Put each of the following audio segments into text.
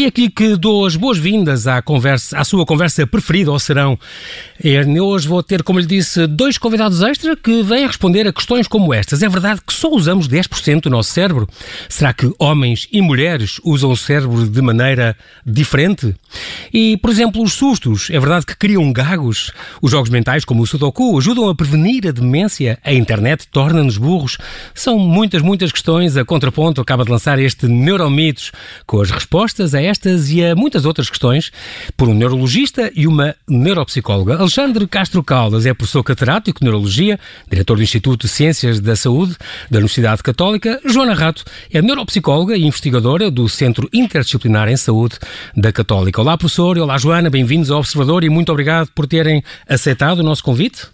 E aqui que dou as boas-vindas à, conversa, à sua conversa preferida ao serão. Hoje vou ter, como lhe disse, dois convidados extra que vêm responder a questões como estas. É verdade que só usamos 10% do nosso cérebro? Será que homens e mulheres usam o cérebro de maneira diferente? E, por exemplo, os sustos, é verdade que criam gagos? Os jogos mentais, como o Sudoku, ajudam a prevenir a demência? A internet torna-nos burros? São muitas, muitas questões. A Contraponto acaba de lançar este Neuromitos, com as respostas a estas e a muitas outras questões, por um neurologista e uma neuropsicóloga. Alexandre Castro Caldas é professor catedrático de Neurologia, diretor do Instituto de Ciências da Saúde da Universidade Católica. Joana Rato é neuropsicóloga e investigadora do Centro Interdisciplinar em Saúde da Católica. Olá, professor. Olá, Joana. Bem-vindos ao Observador e muito obrigado por terem aceitado o nosso convite.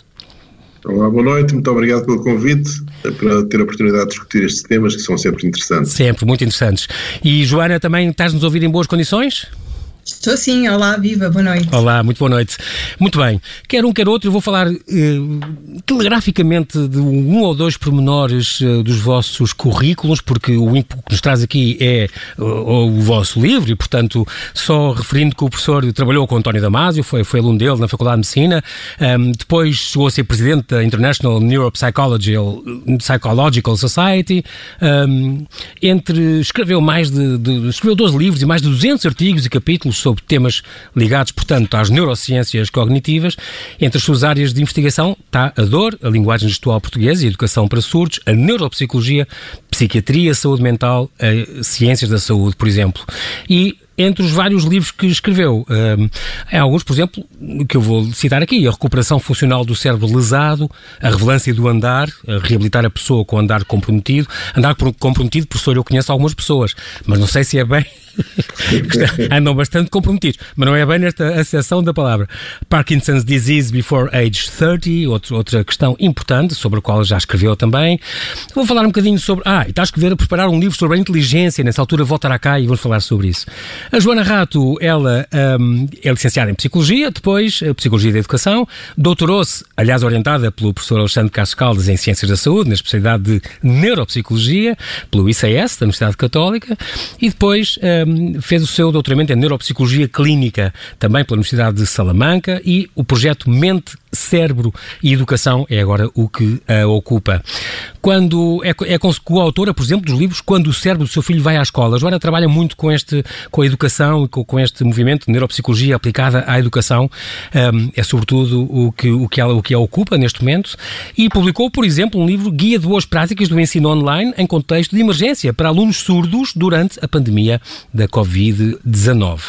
Olá, boa noite, muito obrigado pelo convite, para ter a oportunidade de discutir estes temas que são sempre interessantes. Sempre, muito interessantes. E Joana, também estás-nos a ouvir em boas condições? Estou sim, olá, viva, boa noite. Olá, muito boa noite. Muito bem, quer um, quer outro, eu vou falar eh, telegraficamente de um ou dois pormenores eh, dos vossos currículos, porque o que nos traz aqui é uh, o vosso livro e, portanto, só referindo que o professor trabalhou com António Damasio, foi, foi aluno dele na Faculdade de Medicina, um, depois chegou a ser presidente da International Neuropsychological Psychological Society, um, entre, escreveu mais de, de, escreveu 12 livros e mais de 200 artigos e capítulos sobre temas ligados, portanto, às neurociências cognitivas. Entre as suas áreas de investigação está a dor, a linguagem gestual portuguesa e a educação para surdos, a neuropsicologia, psiquiatria, saúde mental, ciências da saúde, por exemplo. E entre os vários livros que escreveu. Há alguns, por exemplo, que eu vou citar aqui: A Recuperação Funcional do Cérebro Lesado, A Revelância do Andar, a Reabilitar a Pessoa com Andar Comprometido. Andar Comprometido, professor, eu conheço algumas pessoas, mas não sei se é bem. andam bastante comprometidos, mas não é bem nesta acessão da palavra. Parkinson's Disease Before Age 30, outro, outra questão importante, sobre a qual já escreveu também. Vou falar um bocadinho sobre. Ah, está a escrever, a preparar um livro sobre a inteligência, nessa altura voltará cá e vamos falar sobre isso. A Joana Rato, ela um, é licenciada em Psicologia, depois Psicologia da Educação, doutorou-se, aliás, orientada pelo professor Alexandre Castro Caldas em Ciências da Saúde, na especialidade de Neuropsicologia, pelo ICS, da Universidade Católica, e depois um, fez o seu doutoramento em Neuropsicologia Clínica, também pela Universidade de Salamanca, e o projeto Mente cérebro e educação é agora o que a ocupa. Quando é, é coautora, por exemplo, dos livros Quando o cérebro do seu filho vai à escola. Joana trabalha muito com, este, com a educação e com, com este movimento de neuropsicologia aplicada à educação. Um, é sobretudo o que, o, que ela, o que a ocupa neste momento. E publicou, por exemplo, um livro Guia de Boas Práticas do Ensino Online em contexto de emergência para alunos surdos durante a pandemia da Covid-19.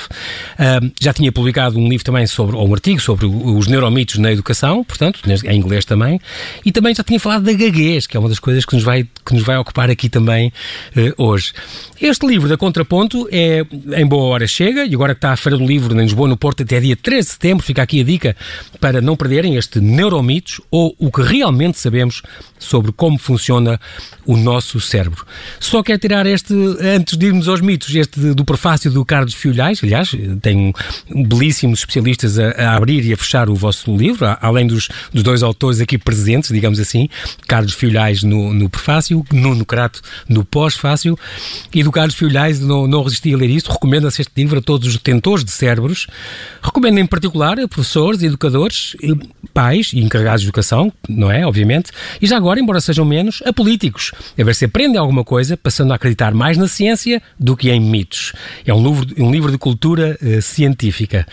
Um, já tinha publicado um livro também sobre, ou um artigo sobre os neuromitos na educação educação, portanto, em inglês também, e também já tinha falado da gaguez, que é uma das coisas que nos vai, que nos vai ocupar aqui também uh, hoje. Este livro da Contraponto é em boa hora chega, e agora que está a Feira do Livro em Lisboa, no Porto, até dia 13 de setembro, fica aqui a dica para não perderem este Neuromitos, ou o que realmente sabemos sobre como funciona o nosso cérebro. Só quer tirar este, antes de irmos aos mitos, este do prefácio do Carlos Fiolhais, aliás, tem belíssimos especialistas a, a abrir e a fechar o vosso livro, além dos, dos dois autores aqui presentes, digamos assim, Carlos Filhais no, no prefácio, Nuno Crato no pós-fácio, e do Carlos Filhais não, não resisti a ler isto, recomenda-se este livro a todos os detentores de cérebros, recomendo em particular a professores, educadores, pais e encarregados de educação, não é, obviamente, e já agora, embora sejam menos, a políticos, a ver se aprendem alguma coisa, passando a acreditar mais na ciência do que em mitos. É um livro, um livro de cultura uh, científica.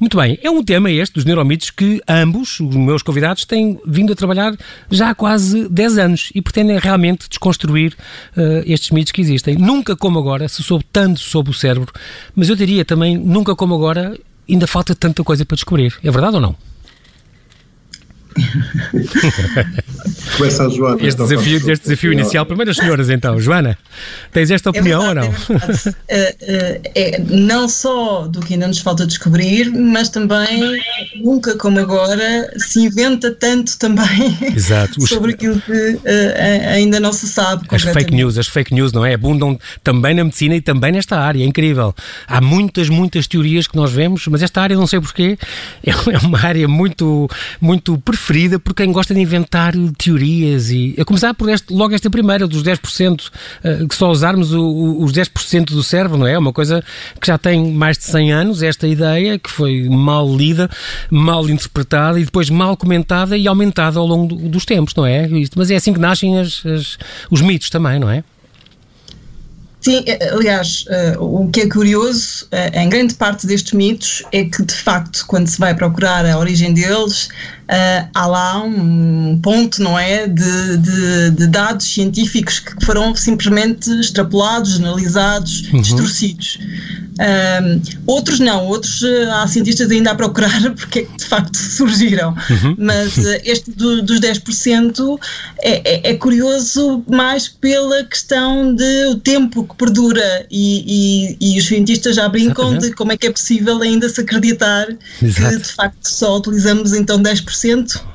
Muito bem, é um tema este dos neuromitos que ambos os meus convidados, têm vindo a trabalhar já há quase 10 anos e pretendem realmente desconstruir uh, estes mitos que existem. Nunca como agora se soube tanto sobre o cérebro, mas eu diria também, nunca como agora, ainda falta tanta coisa para descobrir. É verdade ou não? Começa a Joana. Este então, desafio, este desafio inicial. Primeiro as senhoras, então. Joana, tens esta é opinião é verdade, ou não? É, é, é, não só do que ainda nos falta descobrir, mas também, nunca como agora, se inventa tanto também Exato. sobre aquilo que uh, ainda não se sabe. As fake news, as fake news, não é? Abundam também na medicina e também nesta área. É incrível. Há muitas, muitas teorias que nós vemos, mas esta área, não sei porquê, é uma área muito, muito preferida por quem gosta de inventar teorias e a começar por este, logo esta primeira, dos 10%, uh, que só usarmos o, o, os 10% do cérebro, não é? Uma coisa que já tem mais de 100 anos, esta ideia, que foi mal lida, mal interpretada e depois mal comentada e aumentada ao longo do, dos tempos, não é? Mas é assim que nascem as, as, os mitos também, não é? Sim, eh, aliás, uh, o que é curioso em grande parte destes mitos é que, de facto, quando se vai procurar a origem deles, uh, há lá um ponto, não é, de, de, de, dados científicos que foram simplesmente extrapolados, analisados, uhum. distorcidos. outros não, outros há cientistas ainda a procurar porque é que de facto surgiram, uhum. mas este do, dos 10% é, é, é curioso mais pela questão de o tempo que perdura e, e, e os cientistas já brincam Exatamente. de como é que é possível ainda se acreditar Exato. que de facto só utilizamos então 10%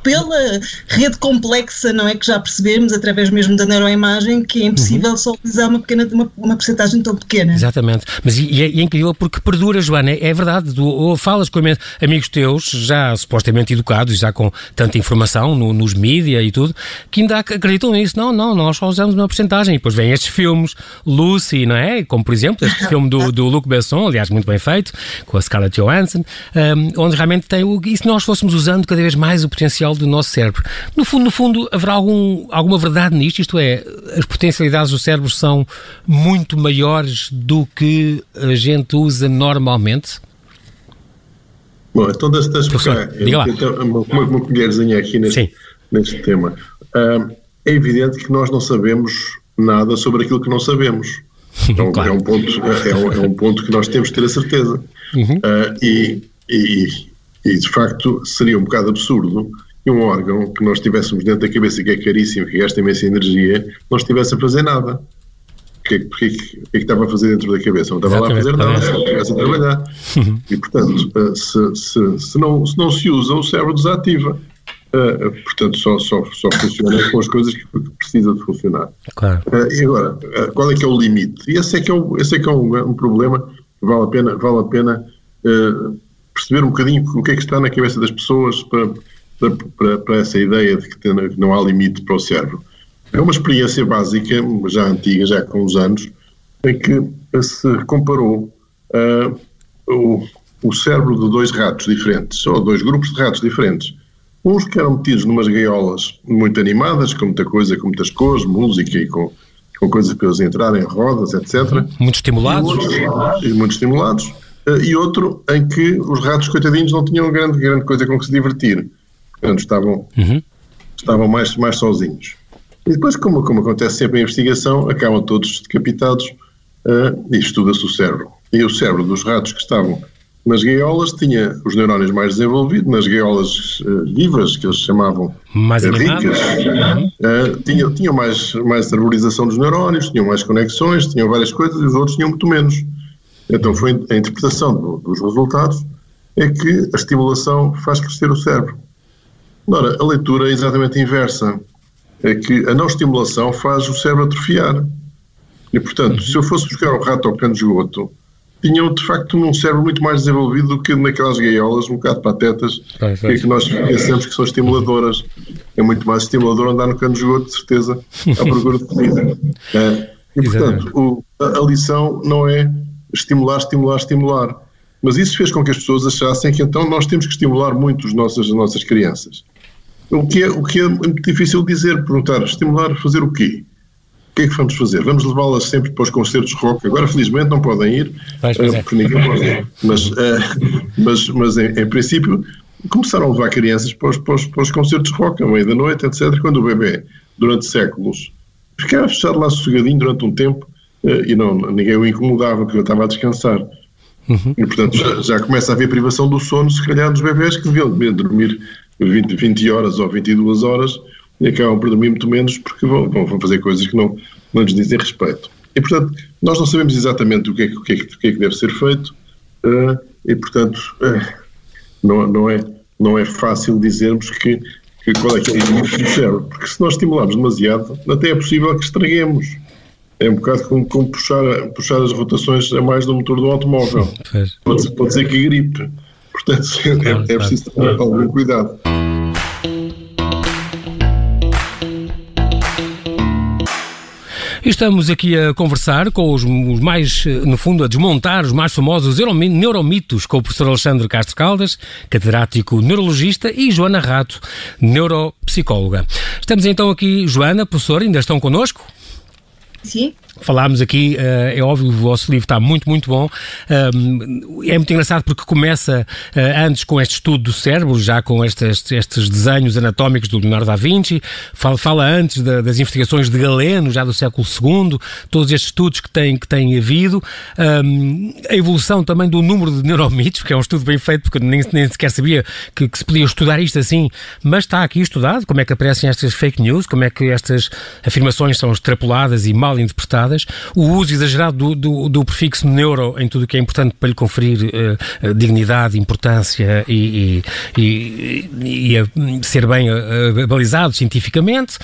pela rede complexa, não é? Que já percebemos através mesmo da neuroimagem que é impossível uhum. só utilizar uma pequena uma, uma porcentagem tão pequena. Exatamente. Mas e, é, e é incrível porque perdura, Joana, é, é verdade. Tu falas com amigos teus, já supostamente educados, já com tanta informação no, nos mídia e tudo, que ainda acreditam nisso. Não, não, nós só usamos uma porcentagem. E depois vêm estes filmes, Lucy não é? Como, por exemplo, este filme do, do Luc Besson, aliás, muito bem feito, com a Scarlett Johansson, um, onde realmente tem o. E se nós fôssemos usando cada vez mais o potencial do nosso cérebro? No fundo, no fundo, haverá algum, alguma verdade nisto? Isto é, as potencialidades do cérebro são muito maiores do que a gente usa normalmente? Bom, então deixa-me explicar. Uma, uma, uma colherzinha aqui neste, neste tema. Uh, é evidente que nós não sabemos nada sobre aquilo que não sabemos. Então, claro. é, um ponto, é, um, é, um ponto que nós temos que ter a certeza. Uhum. Uh, e, e, e, de facto, seria um bocado absurdo que um órgão que nós tivéssemos dentro da cabeça, que é caríssimo, que gasta imensa energia, não estivesse a fazer nada. Porque, porque, é porque é que estava a fazer dentro da cabeça? Não estava Exatamente. lá a fazer nada, só estivesse a trabalhar. E, portanto, ah, se, se, se, não, se não se usa, o cérebro desativa. Uh, portanto, só, só, só funciona com as coisas que precisa de funcionar. Claro. Uh, e agora, uh, qual é que é o limite? E esse é que é, o, esse é, que é um, um problema que vale a pena, vale a pena perceber um bocadinho o que é que está na cabeça das pessoas para, para, para, essa ideia de que não há limite para o cérebro. É uma experiência básica, já antiga, já com uns anos, em que se comparou o, o cérebro de dois ratos diferentes, ou dois grupos de ratos diferentes Uns que eram metidos numas gaiolas muito animadas, com muita coisa, com muitas cores, música e com, com coisas para eles entrarem, rodas, etc. Muito estimulados. E, e muito estimulados. Eh, e outro em que os ratos, coitadinhos, não tinham grande, grande coisa com que se divertir. Portanto, estavam, uhum. estavam mais, mais sozinhos. E depois, como, como acontece sempre em investigação, acabam todos decapitados uh, e estuda-se o cérebro. E o cérebro dos ratos que estavam nas gaiolas tinha os neurónios mais desenvolvidos, nas gaiolas uh, vivas, que eles chamavam mais ricas, uh, tinham, tinham mais, mais arborização dos neurónios, tinham mais conexões, tinham várias coisas e os outros tinham muito menos. Então foi a interpretação do, dos resultados é que a estimulação faz crescer o cérebro. Ora, a leitura é exatamente inversa. É que a não estimulação faz o cérebro atrofiar. E, portanto, se eu fosse buscar um rato ao cano de esgoto, tinham de facto um cérebro muito mais desenvolvido do que naquelas gaiolas um bocado patetas é, que, é que nós pensamos que são estimuladoras. É muito mais estimulador andar no cano de esgoto, de certeza, à procura de comida. É, e portanto, o, a, a lição não é estimular, estimular, estimular. Mas isso fez com que as pessoas achassem que então nós temos que estimular muito as nossas, as nossas crianças. O que, é, o que é muito difícil dizer, perguntar, estimular, fazer o quê? que é que vamos fazer? Vamos levá-las sempre para os concertos de rock? Agora, felizmente, não podem ir, pois é. porque ninguém pode ir. Mas, uh, mas, mas em, em, princípio, começaram a levar crianças para os, para os, para os concertos de rock, à meia da noite, etc., quando o bebê, durante séculos, ficava fechado lá sossegadinho durante um tempo e não, ninguém o incomodava, porque ele estava a descansar. Uhum. E, portanto, já, já, começa a haver privação do sono, se calhar, dos bebés que deviam dormir 20, 20 horas ou 22 horas e acabam por dormir muito menos porque vão, vão fazer coisas que não, não lhes dizem respeito. E, portanto, nós não sabemos exatamente o que é, o que, é, o que, é que deve ser feito uh, e, portanto, uh, não, não, é, não é fácil dizermos que, que qual é que é o limite do cérebro, porque se nós estimularmos demasiado, até é possível que estraguemos é um bocado como, como puxar, puxar as rotações a mais do motor do automóvel. Pode, pode ser que gripe. Portanto, é, claro, é, é, preciso ter algum cuidado. Estamos aqui a conversar com os, mais, no fundo, a desmontar os mais famosos neuromitos com o professor Alexandre Castro Caldas, catedrático neurologista, e Joana Rato, neuropsicóloga. Estamos então aqui, Joana, professor, ainda estão connosco? Sim. Falámos aqui, uh, é óbvio, o vosso livro está muito, muito bom. Um, é muito engraçado porque começa uh, antes com este estudo do cérebro, já com estes, estes desenhos anatómicos do Leonardo da Vinci, fala, fala antes da, das investigações de Galeno, já do século II, todos estes estudos que têm, que têm havido, a evolução também do número de neuromitos, que é um estudo bem feito, porque nem, nem sequer sabia que, que se podia estudar isto assim, mas está aqui estudado, como é que aparecem estas fake news, como é que estas afirmações são extrapoladas e mal interpretadas o uso exagerado do, do, do prefixo neuro em tudo o que é importante para lhe conferir uh, dignidade, importância e, e, e, e ser bem uh, balizado cientificamente.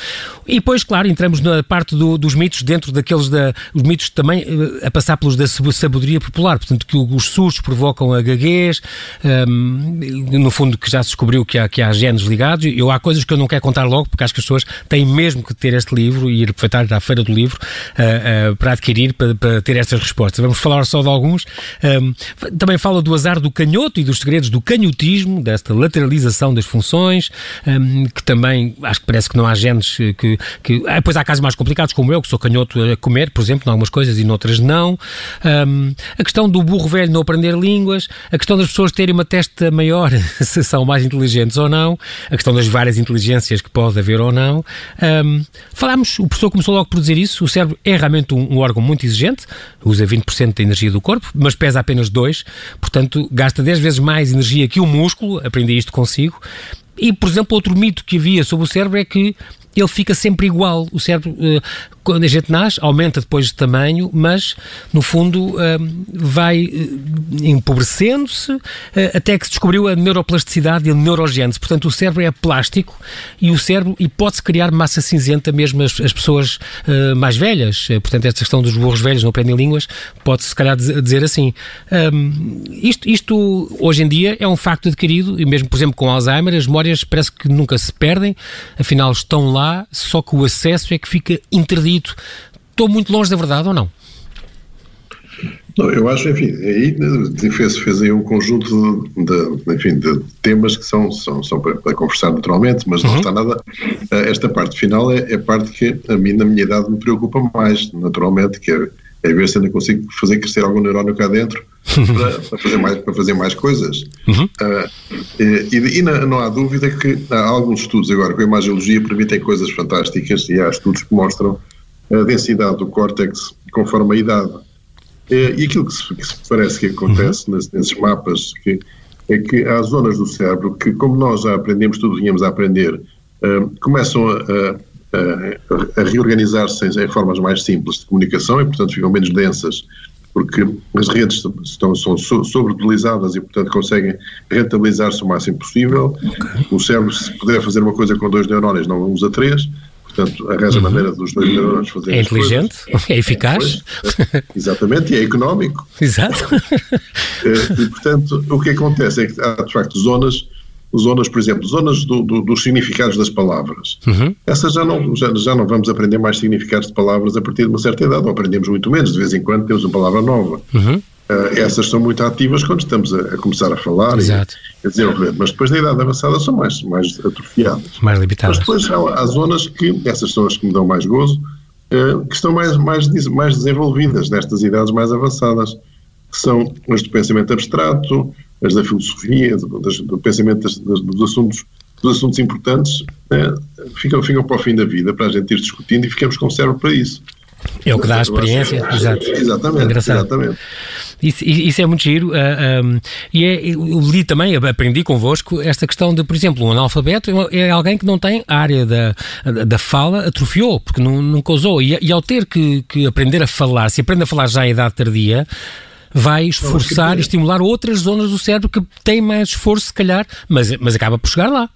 E depois, claro, entramos na parte do, dos mitos, dentro daqueles da, os mitos também uh, a passar pelos da sabedoria popular, portanto, que os sustos provocam a gaguez, um, no fundo, que já se descobriu que há, que há genes ligados. Eu há coisas que eu não quero contar logo, porque acho que as pessoas têm mesmo que ter este livro e ir aproveitar à feira do livro. Uh, uh, para adquirir, para, para, ter estas respostas. Vamos falar só de alguns. Um, também fala do azar do canhoto e dos segredos do canhotismo, desta lateralização das funções, um, que também acho que parece que não há genes que. que ah, depois há casos mais complicados, como eu, que sou canhoto a comer, por exemplo, em algumas coisas e noutras não. Um, a questão do burro velho não aprender línguas, a questão das pessoas terem uma testa maior, se são mais inteligentes ou não, a questão das várias inteligências que pode haver ou não. Falámos, o professor começou logo por dizer isso, o cérebro é realmente realmente um, um, órgão muito exigente, usa 20% da energia do corpo, mas pesa apenas 2%, portanto gasta 10 vezes mais energia que o músculo, aprendi isto consigo. E, por exemplo, outro mito que havia sobre o cérebro é que ele fica sempre igual. O cérebro, eh, quando a gente nasce, aumenta depois de tamanho, mas no fundo eh, vai eh, empobrecendo-se até que se descobriu a neuroplasticidade e a neurogênese. Portanto, o cérebro é plástico e o cérebro e pode-se criar massa cinzenta mesmo as, as pessoas mais velhas. Portanto, esta questão dos burros velhos não aprendem línguas pode-se, se calhar, dizer assim. isto, isto, hoje em dia, é um facto adquirido e mesmo, por exemplo, com Alzheimer, as memórias parece que nunca se perdem, afinal estão lá só que o acesso é que fica interdito. Estou muito longe da verdade ou não? Não, eu acho, enfim, aí fez, fez aí um conjunto de, de enfim, de temas que são, são, são para, para conversar naturalmente, mas uhum. não está nada. Eh, esta parte final é, é a parte que a mim, na minha idade, me preocupa mais, naturalmente, que é, é ver se ainda consigo fazer crescer algum neurónio cá dentro para, para, fazer, mais, para fazer mais coisas. Uhum. Uh, e, e não, não, há dúvida que há alguns estudos agora com a imagiologia permitem coisas fantásticas e há estudos que mostram a densidade do córtex conforme a idade. E, e aquilo que se, que se, parece que acontece uhum. nesses mapas que, é que há zonas do cérebro que, como nós já aprendemos tudo vinhamos a aprender, uh, começam a, a, a reorganizar-se em, em formas mais simples de comunicação e, portanto, ficam menos densas porque as redes estão, são sobreutilizadas e, portanto, conseguem rentabilizar-se o máximo possível. Okay. O cérebro, se puder fazer uma coisa com dois neurónios, não usa três. Portanto, arranja uhum. a maneira dos dois neurónios fazerem É inteligente, coisas. é eficaz. É, exatamente, e é económico. Exato. Eh, e, portanto, o que acontece é que há, de facto, zonas zonas, por exemplo, zonas do, do, dos significados das palavras. Uhum. Essas já não, já, já não vamos aprender mais significados de palavras a partir de uma certa idade, ou aprendemos muito menos, de vez em quando temos uma palavra nova. Uhum. Uh, essas são muito ativas quando estamos a, a começar a falar Exato. e a desenvolver, mas depois na idade avançada são mais, mais atrofiadas. Mais limitadas. Mas depois há, há zonas que, essas são as que me dão mais gozo, uh, que estão mais, mais, mais desenvolvidas nestas idades mais avançadas, que são as do pensamento abstrato, as da filosofia, do, do pensamento das, das, dos, assuntos, dos assuntos importantes, né, ficam, ficam para o fim da vida, para a gente ir discutindo e ficamos com o cérebro para isso. É o que dá a experiência, exato. Exatamente, Engraçado. exatamente. Isso, isso, é muito giro. Uh, ah, um, e é, eu li também, aprendi convosco, esta questão de, por exemplo, um analfabeto é alguém que não tem a área da, da fala, atrofiou, porque não, nunca usou. E, e ao ter que, que aprender a falar, se aprende a falar já à idade tardia, vai esforçar e estimular outras zonas do cérebro que têm mais esforço, se calhar, mas, mas acaba por chegar lá.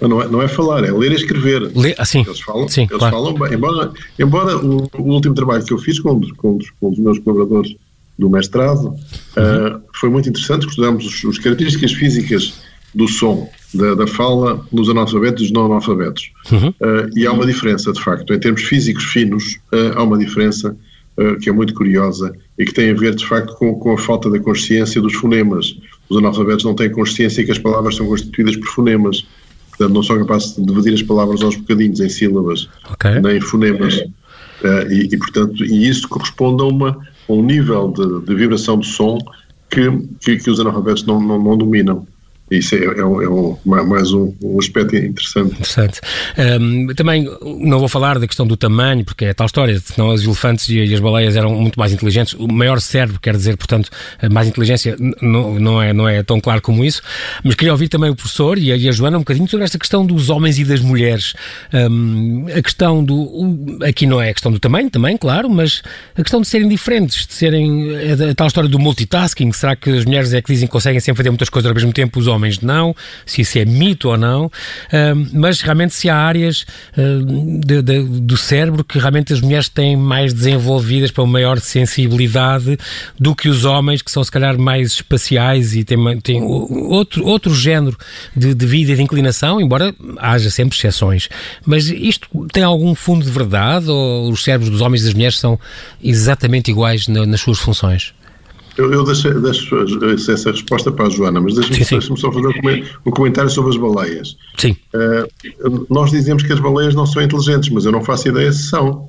Não é, não é falar, é ler e escrever. Assim, eles falam, sim, eles claro. falam bem. Embora, embora o, o, último trabalho que eu fiz com, com, com um dos meus colaboradores do mestrado uhum. uh, foi muito interessante, estudamos as características físicas do som da, da fala nos analfabetos e nos não analfabetos. Uhum. Uh, e há uma diferença, de facto. Em termos físicos finos, uh, há uma diferença que é muito curiosa e que tem a ver, de facto, com, com, a falta da consciência dos fonemas. Os analfabetos não têm consciência que as palavras são constituídas por fonemas. Portanto, não são capazes de dividir as palavras aos bocadinhos, em sílabas, okay. nem fonemas. E, e, portanto, e isso corresponde a, uma, a um nível de, de vibração de som que, que, que os analfabetos não, não, não dominam. Isso é, é, é um, mais um, um, aspecto interessante. Interessante. Um, também não vou falar da questão do tamanho, porque é tal história, senão os elefantes e, as baleias eram muito mais inteligentes. O maior cérebro quer dizer, portanto, mais inteligência não, não, é, não é tão claro como isso. Mas queria ouvir também o professor e a, e a Joana um bocadinho sobre esta questão dos homens e das mulheres. Um, a questão do. O, aqui não é a questão do tamanho, também, claro, mas a questão de serem diferentes, de serem. A, a tal história do multitasking. Será que as mulheres é que dizem que conseguem sempre fazer muitas coisas ao mesmo tempo, os homens? Homens não, se isso é mito ou não, mas realmente se há áreas de, de, do cérebro que realmente as mulheres têm mais desenvolvidas para uma maior sensibilidade do que os homens, que são se calhar mais espaciais e têm, têm outro, outro género de, de vida e de inclinação, embora haja sempre exceções. Mas isto tem algum fundo de verdade ou os cérebros dos homens e das mulheres são exatamente iguais na, nas suas funções? Eu, eu deixo, deixo, essa resposta para a Joana, mas deixe-me deixe só fazer um comentário sobre as baleias. Sim. Uh, nós dizemos que as baleias não são inteligentes, mas eu não faço ideia se são.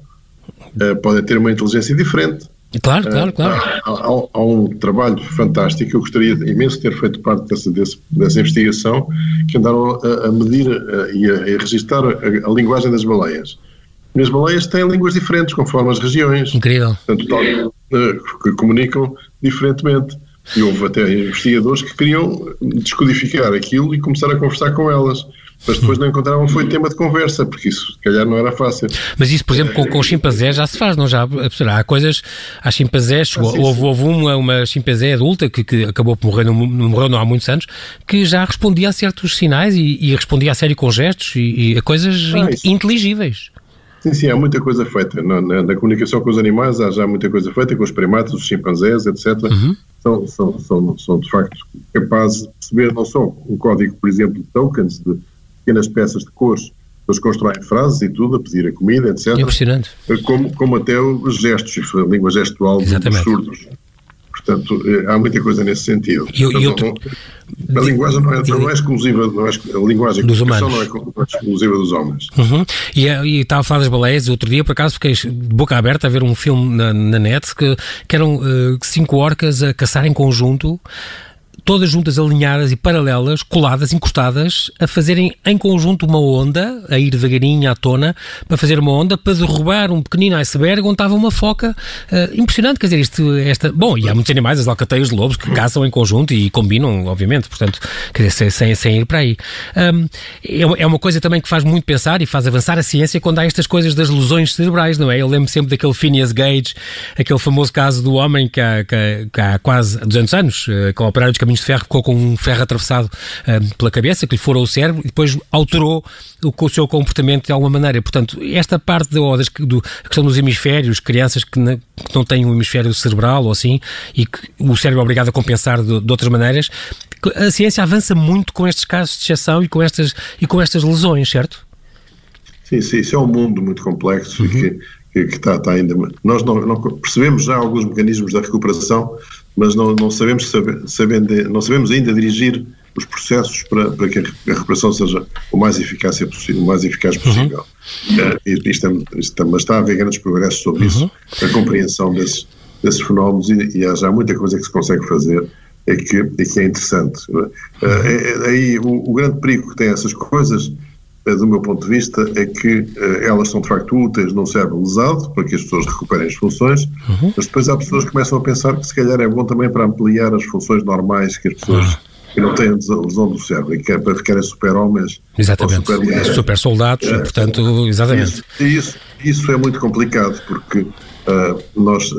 Uh, podem ter uma inteligência diferente. Claro, claro, claro. Há, há, há, um trabalho fantástico, eu gostaria imenso de ter feito parte dessa, desse, dessa investigação, que andaram a, a medir a, e a, a registrar a, a linguagem das baleias. E as baleias têm línguas diferentes, conforme as regiões. Incrível. Portanto, tal, eh, que comunicam diferentemente. E houve até investigadores que queriam descodificar aquilo e começar a conversar com elas. Mas depois não encontravam foi tema de conversa, porque isso se calhar não era fácil. Mas isso, por exemplo, com, com chimpanzés já se faz, não já? Há coisas, há chimpanzés, ah, sim, houve, sim. houve uma, uma chimpanzé adulta que, que acabou por morrer, não, morreu não há muitos anos, que já respondia a certos sinais e, e respondia a sério com gestos e, e a coisas ah, in, inteligíveis. Sim, sim, há muita coisa feita. Na, na, na, comunicação com os animais há já muita coisa feita, com os primatas, os chimpanzés, etc. Uhum. São, são, são, são, de facto, capazes de perceber não só um código, por exemplo, de tokens, de pequenas peças de cores, eles constroem frases e tudo, a pedir a comida, etc. Impressionante. Como, como até os gestos, a língua gestual Exatamente. dos surdos. Portanto, eh, há muita coisa nesse sentido. E, Portanto, e outro, a linguagem não é, não é exclusiva, não é, a linguagem dos humanos. não é exclusiva dos homens. Uhum. E, eh, e estava a falar das baleias, outro dia, por acaso, fiquei de boca aberta a ver um filme na, na net que, que eram uh, cinco orcas a caçar em conjunto todas juntas, alinhadas e paralelas, coladas, encostadas, a fazerem em conjunto uma onda, a ir devagarinho à tona, para fazer uma onda, para derrubar um pequenino iceberg onde estava uma foca. Uh, impressionante, quer dizer, isto, esta. Bom, e há muitos animais, as alcateias de lobos, que caçam em conjunto e combinam, obviamente, portanto, quer dizer, sem, sem ir para aí. Um, é, é uma coisa também que faz muito pensar e faz avançar a ciência quando há estas coisas das lesões cerebrais, não é? Eu lembro sempre daquele Phineas Gage, aquele famoso caso do homem que há, que, que há quase 200 anos, uh, com o operário dos caminhos de ferro, ficou com um ferro atravessado uh, pela cabeça, que lhe furou o cérebro e depois alterou o, o seu comportamento de alguma maneira. Portanto, esta parte do, do, a questão dos hemisférios, crianças que, na, que, não têm um hemisfério cerebral ou assim, e que o cérebro é obrigado a compensar de, de outras maneiras, a ciência avança muito com estes casos de exceção e com estas, e com estas lesões, certo? Sim, sim, isso é um mundo muito complexo uhum. e que, que, que está, está, ainda. Nós não, não, percebemos já alguns mecanismos da recuperação mas não, não, sabemos, saber, sabendo, não sabemos ainda dirigir os processos para, para que a recuperação seja o mais eficaz possível, o mais eficaz uhum. possível. Uhum. e, isto, isto, mas está a haver grandes progressos sobre uhum. isso, a compreensão desses, desses fenómenos e, e há já muita coisa que se consegue fazer é que, é que é interessante. Uhum. É, aí o, o grande perigo que tem essas coisas do meu ponto de vista, é que uh, elas são de facto úteis num cérebro lesado, para que as pessoas recuperem as funções, uhum. mas depois há pessoas que começam a pensar que se calhar é bom também para ampliar as funções normais que as pessoas uhum. que não têm lesão do cérebro e que é para ficarem super-homens. Exatamente. Super, super soldados, é, portanto, exatamente. Isso, isso, isso, é muito complicado, porque uh, nós,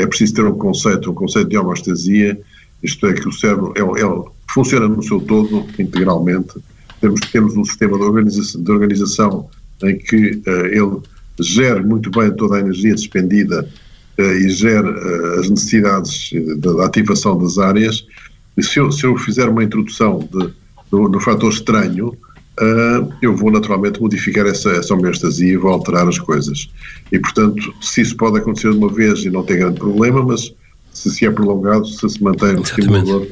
é preciso ter um conceito, um conceito de homostasia, isto é, que o cérebro é, é, funciona no seu todo, integralmente, temos, temos um sistema de organização, de organização em que uh, ele gera muito bem toda a energia despendida uh, e gera uh, as necessidades da ativação das áreas. E se eu, se eu fizer uma introdução de, do, do fator estranho, eu vou naturalmente modificar essa, essa homeostasia e vou alterar as coisas. E, portanto, se isso pode acontecer de uma vez e não tem grande problema, mas se se é prolongado, se se mantém o estimulador,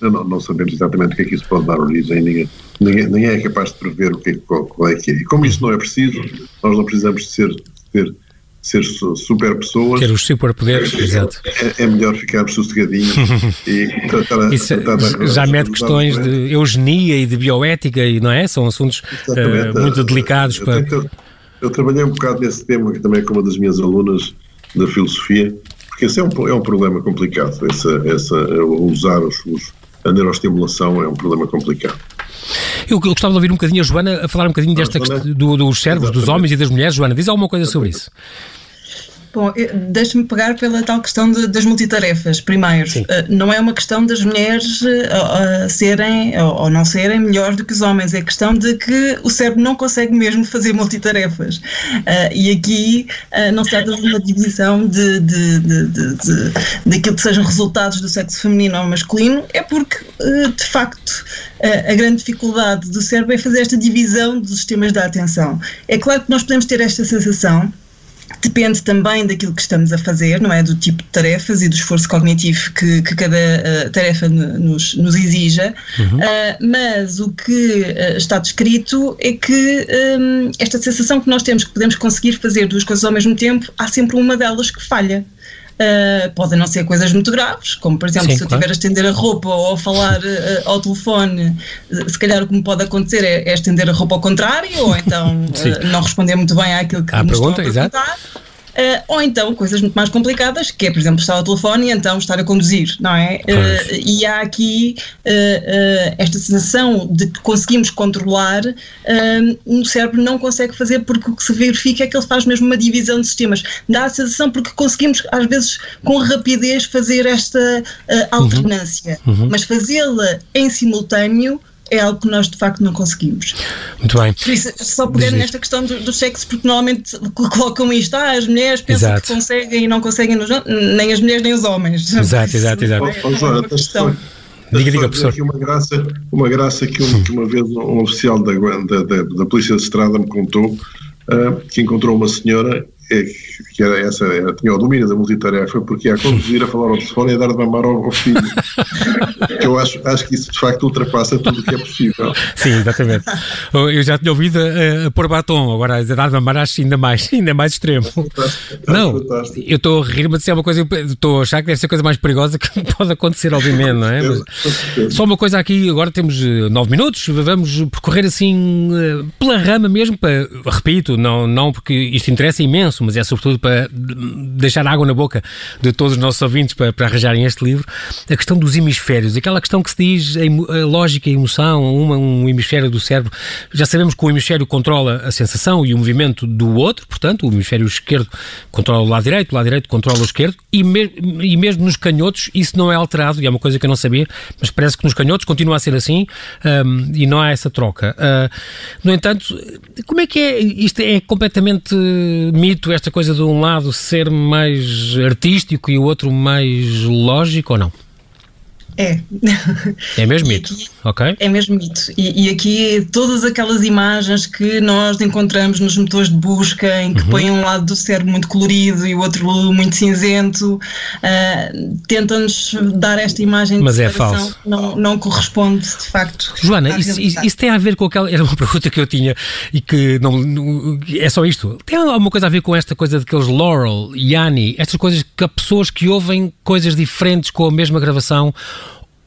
não, não, sabemos exatamente o que é que isso pode dar origem, ninguém, ninguém, ninguém é capaz de prever o que é, qual, qual é que é. E como isso não é preciso, nós não precisamos de ser, ter ser super pessoas. Ter os superpoderes, é, exato. É, é, melhor ficarmos sossegadinhos e tratar, Isso, tratar já mete questões de eugenia e de bioética, e não é? São assuntos uh, muito delicados. Eu, para... eu, eu, trabalhei um bocado nesse tema também com uma das minhas alunas da filosofia, porque esse é um, é um problema complicado. Essa, essa, usar os, os, a neuroestimulação é um problema complicado. Eu, gostava de ouvir um bocadinho a Joana a falar um bocadinho desta questão do, dos cérebros, dos homens e das mulheres. Joana, diz alguma coisa sobre isso. Bom, deixa-me pegar pela tal questão de, das multitarefas. Primeiro, uh, não é uma questão das mulheres uh, serem ou não serem melhores do que os homens, é questão de que o cérebro não consegue mesmo fazer multitarefas. e aqui não se trata de uma divisão de, de, de, de, de, daquilo que sejam resultados do sexo feminino ou masculino, é porque, de facto, a grande dificuldade do cérebro é fazer esta divisão dos sistemas da atenção. É claro que nós podemos ter esta sensação Depende também daquilo que estamos a fazer, não é? Do tipo de tarefas e do esforço cognitivo que, que cada uh, tarefa nos, nos exija, uhum. uh, mas o que uh, está descrito é que um, esta sensação que nós temos que podemos conseguir fazer duas coisas ao mesmo tempo, há sempre uma delas que falha. Uh, podem não ser coisas muito graves, como por exemplo, Sim, se eu claro. estiver a estender a roupa ou a falar uh, ao telefone, se calhar o que me pode acontecer é, é estender a roupa ao contrário, ou então não responder muito bem àquilo que à me pergunta, estão a perguntar. Exato. Uh, ou então coisas muito mais complicadas, que é, por exemplo, estar ao telefone e então estar a conduzir, não é? Uh, e há aqui uh, esta sensação de que conseguimos controlar, o cérebro não consegue fazer porque o que se verifica é que ele faz mesmo uma divisão de sistemas. Dá a sensação porque conseguimos, às vezes, com rapidez, fazer esta alternância, uhum. Uhum. mas fazê-la em simultâneo é algo que nós de facto não conseguimos. Muito bem. Por isso, só pegar nesta questão do, do, sexo, porque normalmente colocam isto, ah, as mulheres pensam exato. que conseguem e não conseguem, nos, nem as mulheres nem os homens. Exato, exato, exato. É oh, Joana, questão. Diga, diga, professor. Aqui uma graça, uma graça que, um, que uma vez um oficial da, da, da, da Polícia de Estrada me contou, uh, que encontrou uma senhora é, que era essa, era, tinha o domínio da multitarefa, porque ia a conduzir, a falar ao telefone e a dar de mamar ao, ao filho. eu acho, acho que isso de facto ultrapassa tudo o que é possível. Sim, exatamente. Eu já tinha ouvido a, a pôr batom, agora a dar de mamar acho ainda mais, ainda mais extremo. É não, fantástico. eu estou a rir, mas é uma coisa, estou a achar que deve ser a coisa mais perigosa que pode acontecer, obviamente, não é? Mas, só uma coisa aqui, agora temos eh, nove minutos, vamos percorrer assim eh, pela rama mesmo, para, repito, não, não porque isto interessa imenso mas é sobretudo para deixar água na boca de todos os nossos ouvintes para, para arranjarem este livro, a questão dos hemisférios, aquela questão que se diz a, a lógica e emoção, uma, um hemisfério do cérebro. Já sabemos que o hemisfério controla a sensação e o movimento do outro, portanto, o hemisfério esquerdo controla o lado direito, o lado direito controla o esquerdo, e, me, e mesmo nos canhotos isso não é alterado, e é uma coisa que eu não sabia, mas parece que nos canhotos continua a ser assim um, e não há essa troca. Uh, no entanto, como é que é? Isto é completamente mito esta coisa de um lado ser mais artístico e o outro mais lógico ou não? É. É mesmo mito, ok? É mesmo mito. E, e, aqui todas aquelas imagens que nós encontramos nos motores de busca, em que uhum. põem um lado do cérebro muito colorido e o outro muito cinzento, uh, tentam-nos dar esta imagem Mas é falso. Não, não corresponde, de facto. Joana, isso, isso, tem a ver com aquela. Era uma pergunta que eu tinha e que não, não, É só isto. Tem alguma coisa a ver com esta coisa daqueles Laurel, Yanni, estas coisas que há pessoas que ouvem coisas diferentes com a mesma gravação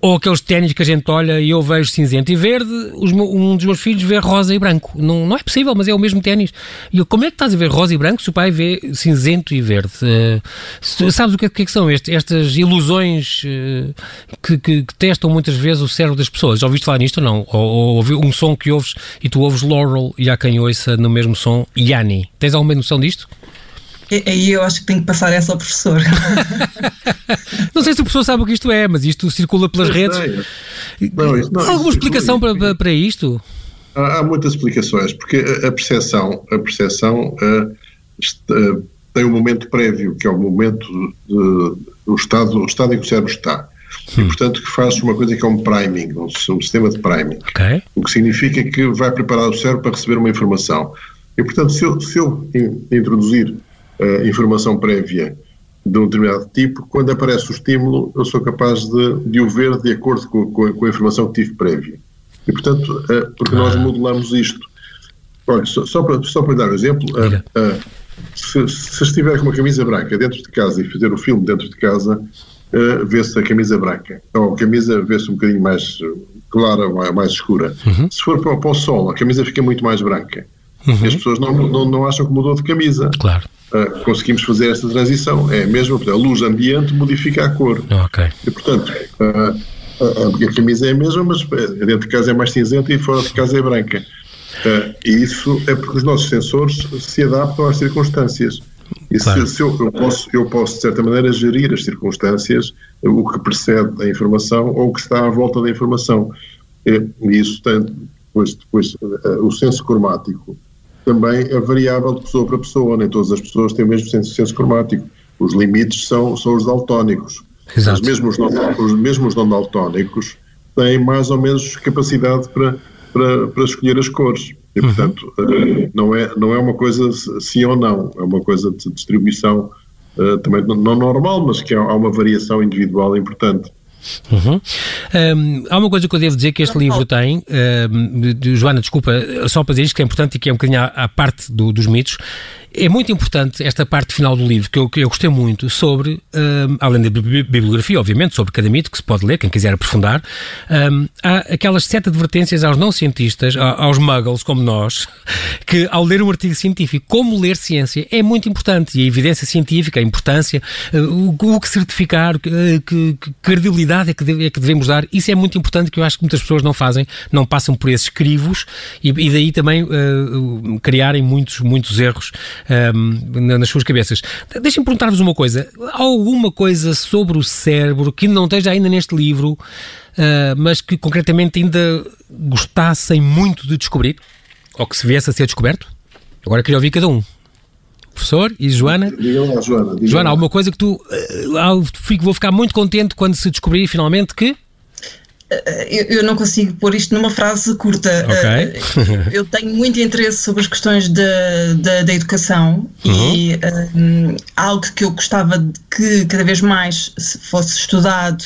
ou aqueles ténis que a gente olha e eu vejo cinzento e verde, os, um dos meus filhos vê rosa e branco. Não, não é possível, mas é o mesmo ténis. E eu, como é que estás a ver rosa e branco se o pai vê cinzento e verde? Uh, sabes o que é, que, é que são este, estas ilusões uh, que, que, que, testam muitas vezes o cérebro das pessoas? Já ouviste falar nisto ou não? Ou, ou um som que ouves e tu ouves Laurel e há quem ouça no mesmo som Yanni. Tens alguma noção disto? Aí eu acho que tenho que passar essa ao professor. não sei se o professor sabe o que isto é, mas isto circula pelas redes. Não, isto, não, Alguma explicação para, para isto? Há, há, muitas explicações, porque a percepção, a percepção uh, uh, tem um momento prévio, que é o momento de, do estado, o estado em que o cérebro está. E, portanto, que faz uma coisa que é um priming, um, um sistema de priming. Okay. O que significa que vai preparar o cérebro para receber uma informação. E, portanto, se eu, se eu introduzir uh, informação prévia de um determinado tipo, quando aparece o estímulo, eu sou capaz de, de o ver de acordo com, com, a, com a informação que tive prévia. E, portanto, uh, porque nós modelamos isto. Olha, só, só, para, só para dar um exemplo, uh, se, se, estiver com uma camisa branca dentro de casa e fazer o filme dentro de casa, vê-se a camisa branca. Ou a camisa vê-se um bocadinho mais clara, mais, mais escura. Uhum. Se for para, para o sol, a camisa fica muito mais branca. Uhum. E as pessoas não, não, não acham que mudou de camisa. Claro. Uh, conseguimos fazer esta transição. É mesmo, a luz ambiente modifica a cor. Ok. E, portanto, uh, a, a, camisa é a mesma, mas dentro de casa é mais cinzenta e fora de casa é branca. Uh, e isso é porque os nossos sensores se adaptam às circunstâncias. E claro. se, se eu, eu, posso, eu posso, de certa maneira, gerir as circunstâncias, o que precede a informação ou o que está à volta da informação. E, isso tem, depois, depois o senso cromático também é variável de pessoa para pessoa, nem todas as pessoas têm o mesmo senso, senso cromático. Os limites são, são os daltónicos. Exato. Os mesmos, os mesmos não daltónicos têm mais ou menos capacidade para, para, para escolher as cores. E, uhum. portanto, uhum. não, é, não é uma coisa sim ou não, é uma coisa de distribuição uh, também não normal, mas que há uma variação individual importante. Uhum. Um, há uma coisa que eu devo dizer que este livro tem, um, Joana, desculpa, só para dizer isto que é importante e que é um bocadinho à, à parte do, dos mitos, é muito importante esta parte final do livro, que eu, que eu gostei muito, sobre, um, além da bibliografia, obviamente, sobre cada mito, que se pode ler, quem quiser aprofundar, um, há aquelas sete advertências aos não-cientistas, aos muggles como nós, que ao ler um artigo científico, como ler ciência, é muito importante. E a evidência científica, a importância, uh, o, o, que certificar, que, que, que credibilidade é que, deve, é que devemos dar, isso é muito importante, que eu acho que muitas pessoas não fazem, não passam por esses crivos, e, e daí também uh, criarem muitos, muitos erros um, nas suas cabeças. Deixem-me perguntar-vos uma coisa. Há alguma coisa sobre o cérebro que não esteja ainda neste livro, uh, mas que concretamente ainda gostassem muito de descobrir? Ou que se viesse a ser descoberto? Agora queria ouvir cada um. Professor e Joana? Lá, Joana. Joana, alguma coisa que tu. Uh, vou ficar muito contente quando se descobrir finalmente que. Eu, eu, não consigo pôr isto numa frase curta. Okay. eu tenho muito interesse sobre as questões da, educação uhum. e um, algo que eu gostava de que cada vez mais fosse estudado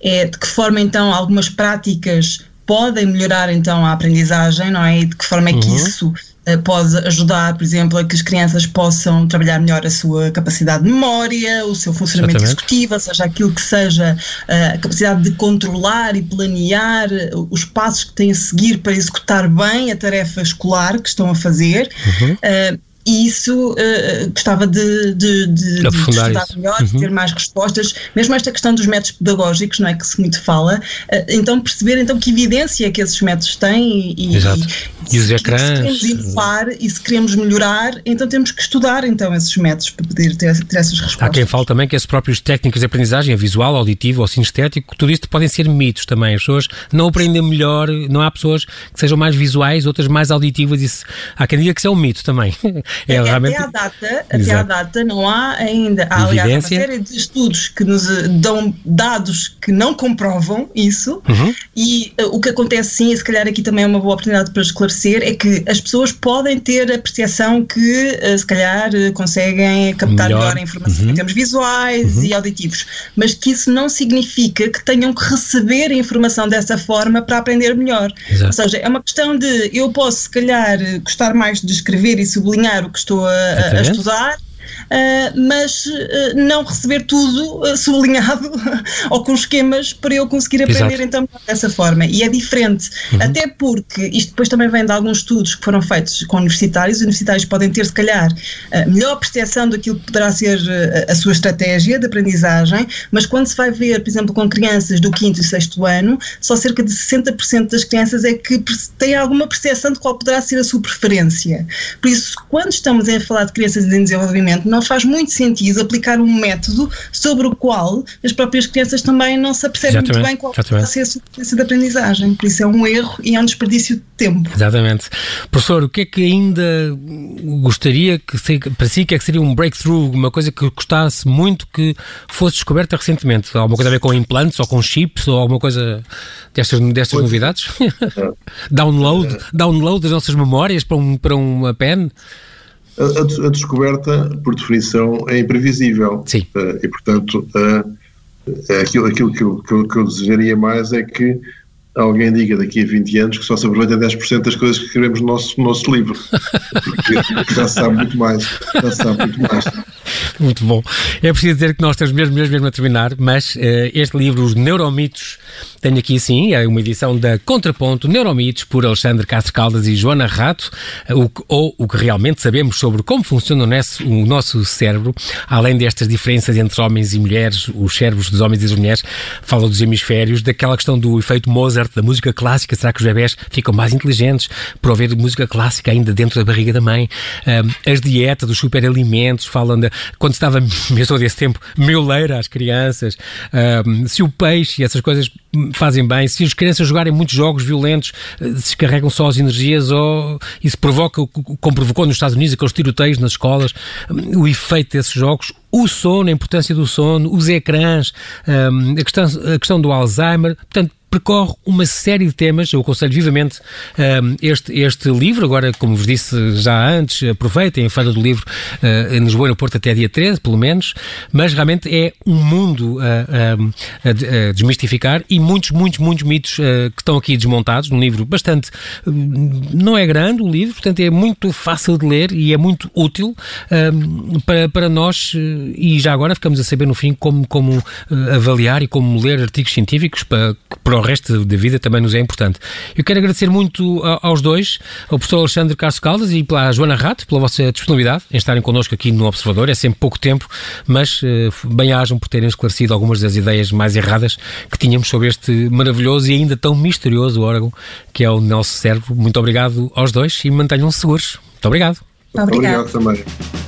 é de que forma então algumas práticas podem melhorar então a aprendizagem, não é? E de que forma é que uhum. isso eh, pode ajudar, por exemplo, a que as crianças possam trabalhar melhor a sua capacidade de memória, o seu funcionamento Exatamente. executivo, ou seja, aquilo que seja eh, a capacidade de controlar e planear eh, os passos que têm a seguir para executar bem a tarefa escolar que estão a fazer. Uhum e isso uh, gostava de, de, de, de estudar isso. melhor, uhum. de ter mais respostas, mesmo esta questão dos métodos pedagógicos, não é que se muito fala, uh, então perceber então que evidência é que esses métodos têm e, Exato. e, e os ecrãs. Se queremos inovar e se queremos melhorar, então temos que estudar então esses métodos para poder ter, ter essas respostas. Há quem fale também que esses próprios técnicas de aprendizagem, visual, auditivo ou sinestético, tudo isto podem ser mitos também. As pessoas não aprendem melhor, não há pessoas que sejam mais visuais, outras mais auditivas. Isso, há quem diga que isso é um mito também. É, realmente... Até à data, até à data não há ainda. Há, aliás, uma série de estudos que nos eh, dão dados que não comprovam isso. Uhum. E uh, o que acontece sim, e se calhar aqui também é uma boa oportunidade para esclarecer, é que as pessoas podem ter a percepção que uh, se calhar uh, conseguem captar melhor, melhor a informação uhum. em termos visuais uhum. e auditivos, mas que isso não significa que tenham que receber a informação dessa forma para aprender melhor. Exato. Ou seja, é uma questão de eu posso se calhar gostar mais de escrever e sublinhar que estou a, a estudar mas uh, não receber tudo uh, sublinhado ou com esquemas para eu conseguir aprender Exato. então dessa forma. E é diferente, uhum. até porque isto depois também vem de alguns estudos que foram feitos com universitários. Os universitários podem ter, se calhar, melhor percepção daquilo que poderá ser a sua estratégia de aprendizagem, mas quando se vai ver, por exemplo, com crianças do quinto e sexto ano, só cerca de 60% das crianças é que têm alguma percepção de qual poderá ser a sua preferência. Por isso, quando estamos a falar de crianças em desenvolvimento, simplesmente não faz muito sentido aplicar um método sobre o qual as próprias crianças também não se apercebem muito bem qual vai ser a sequência de aprendizagem. Por isso é um erro e é um desperdício de tempo. Exatamente. Professor, o que é que ainda gostaria que para si que é que seria um breakthrough, uma coisa que gostasse muito que fosse descoberta recentemente? Alguma coisa a ver com implantes ou com chips ou alguma coisa destas, destas novidades? download, download das nossas memórias para, um, para uma pen? A, a, descoberta, por definição, é imprevisível. Sim. Uh, e, portanto, uh, aquilo, aquilo que, eu, que, eu, que eu desejaria mais é que alguém diga daqui a 20 anos que só se aproveita 10% das coisas que escrevemos no nosso, no nosso livro. Porque já se sabe muito mais. Já se sabe muito mais. Muito bom. É preciso dizer que nós estamos mesmo, mesmo, mesmo a terminar, mas uh, este livro, Os Neuromitos, tenho aqui sim, é uma edição da Contraponto, Neuromitos, por Alexandre Castro Caldas e Joana Rato, o que, ou o que realmente sabemos sobre como funciona o nosso, o nosso cérebro, além destas diferenças entre homens e mulheres, os cérebros dos homens e das mulheres, fala dos hemisférios, daquela questão do efeito Mozart, da música clássica, será que os bebés ficam mais inteligentes por ouvir música clássica ainda dentro da barriga da mãe? As dietas, dos superalimentos, falam de, quando estava, mesmo desse tempo, meuleira às crianças, um, se o peixe e essas coisas fazem bem, se as crianças jogarem muitos jogos violentos, eh, descarregam só as energias ou isso provoca, como provocou nos Estados Unidos, aqueles tiroteios nas escolas, o efeito desses jogos, o sono, a importância do sono, os ecrãs, a questão, a questão do Alzheimer, portanto, percorre uma série de temas. Eu aconselho vivamente um, este, este livro. Agora, como vos disse já antes, aproveitem a Feira do Livro uh, em Lisboa e no Porto até dia 13, pelo menos. Mas realmente é um mundo a, a, a desmistificar e muitos, muitos, muitos mitos uh, que estão aqui desmontados. Um livro bastante. Não é grande o livro, portanto é muito fácil de ler e é muito útil para, para nós. E já agora ficamos a saber no fim como, como avaliar e como ler artigos científicos para, para o resto da vida também nos é importante. Eu quero agradecer muito aos dois, ao professor Alexandre Carlos Caldas e pela Joana Rato, pela vossa disponibilidade em estarem connosco aqui no Observador. É sempre pouco tempo, mas uh, bem-ajam por terem esclarecido algumas das ideias mais erradas que tínhamos sobre este maravilhoso e ainda tão misterioso órgão que é o nosso cérebro. Muito obrigado aos dois e mantenham-se seguros. Muito obrigado. Muito obrigado, obrigado também.